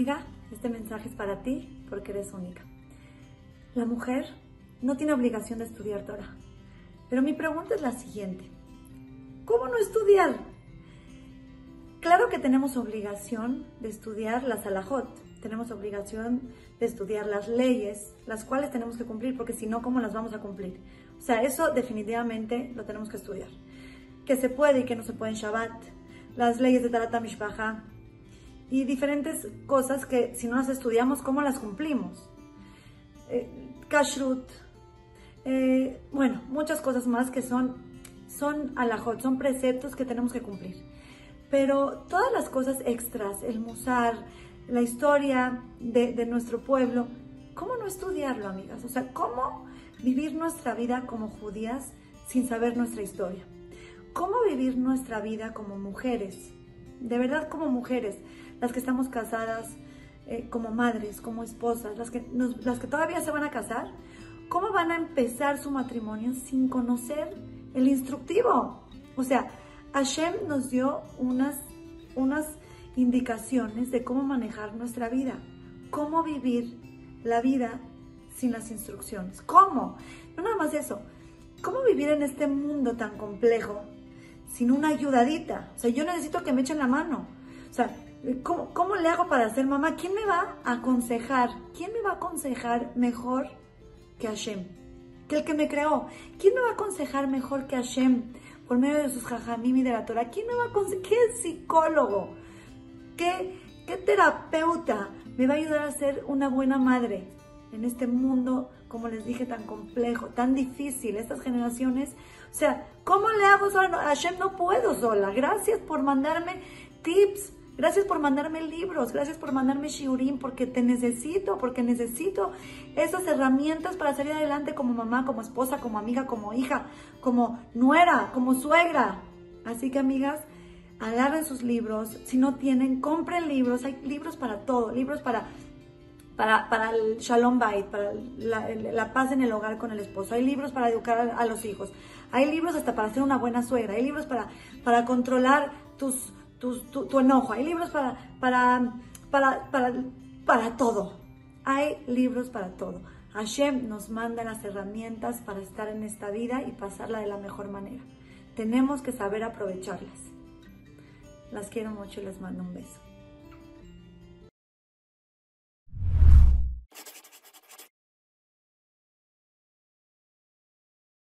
amiga, este mensaje es para ti porque eres única. La mujer no tiene obligación de estudiar Torah. Pero mi pregunta es la siguiente. ¿Cómo no estudiar? Claro que tenemos obligación de estudiar la Salahot, tenemos obligación de estudiar las leyes, las cuales tenemos que cumplir, porque si no, ¿cómo las vamos a cumplir? O sea, eso definitivamente lo tenemos que estudiar. Que se puede y que no se puede en Shabbat, las leyes de Tarat Mishpacha y diferentes cosas que si no las estudiamos, ¿cómo las cumplimos? Eh, kashrut, eh, bueno, muchas cosas más que son, son alajot, son preceptos que tenemos que cumplir. Pero todas las cosas extras, el musar, la historia de, de nuestro pueblo, ¿cómo no estudiarlo, amigas? O sea, ¿cómo vivir nuestra vida como judías sin saber nuestra historia? ¿Cómo vivir nuestra vida como mujeres? De verdad como mujeres, las que estamos casadas, eh, como madres, como esposas, las que, las que todavía se van a casar, ¿cómo van a empezar su matrimonio sin conocer el instructivo? O sea, Hashem nos dio unas, unas indicaciones de cómo manejar nuestra vida, cómo vivir la vida sin las instrucciones. ¿Cómo? No nada más eso. ¿Cómo vivir en este mundo tan complejo sin una ayudadita? O sea, yo necesito que me echen la mano. O sea, ¿cómo, ¿cómo le hago para ser mamá? ¿Quién me va a aconsejar? ¿Quién me va a aconsejar mejor que Hashem? Que el que me creó. ¿Quién me va a aconsejar mejor que Hashem? Por medio de sus jajamim y de la Torah. ¿Quién me va a aconsejar? ¿Qué psicólogo? ¿Qué, ¿Qué terapeuta me va a ayudar a ser una buena madre en este mundo, como les dije, tan complejo, tan difícil, estas generaciones? O sea, ¿cómo le hago sola? Hashem no puedo sola. Gracias por mandarme tips, Gracias por mandarme libros, gracias por mandarme shiurim, porque te necesito, porque necesito esas herramientas para salir adelante como mamá, como esposa, como amiga, como hija, como nuera, como suegra. Así que amigas, agarren sus libros, si no tienen, compren libros, hay libros para todo, libros para para, el shalom bait, para la, paz en el hogar con el esposo. Hay libros para educar a, los hijos. Hay libros hasta para ser una buena suegra. Hay libros para, para controlar tus, tu, enojo. Hay libros para, para, para, para, para todo. Hay libros para todo. Hashem nos manda las herramientas para estar en esta vida y pasarla de la mejor manera. Tenemos que saber aprovecharlas. Las quiero mucho y les mando un beso.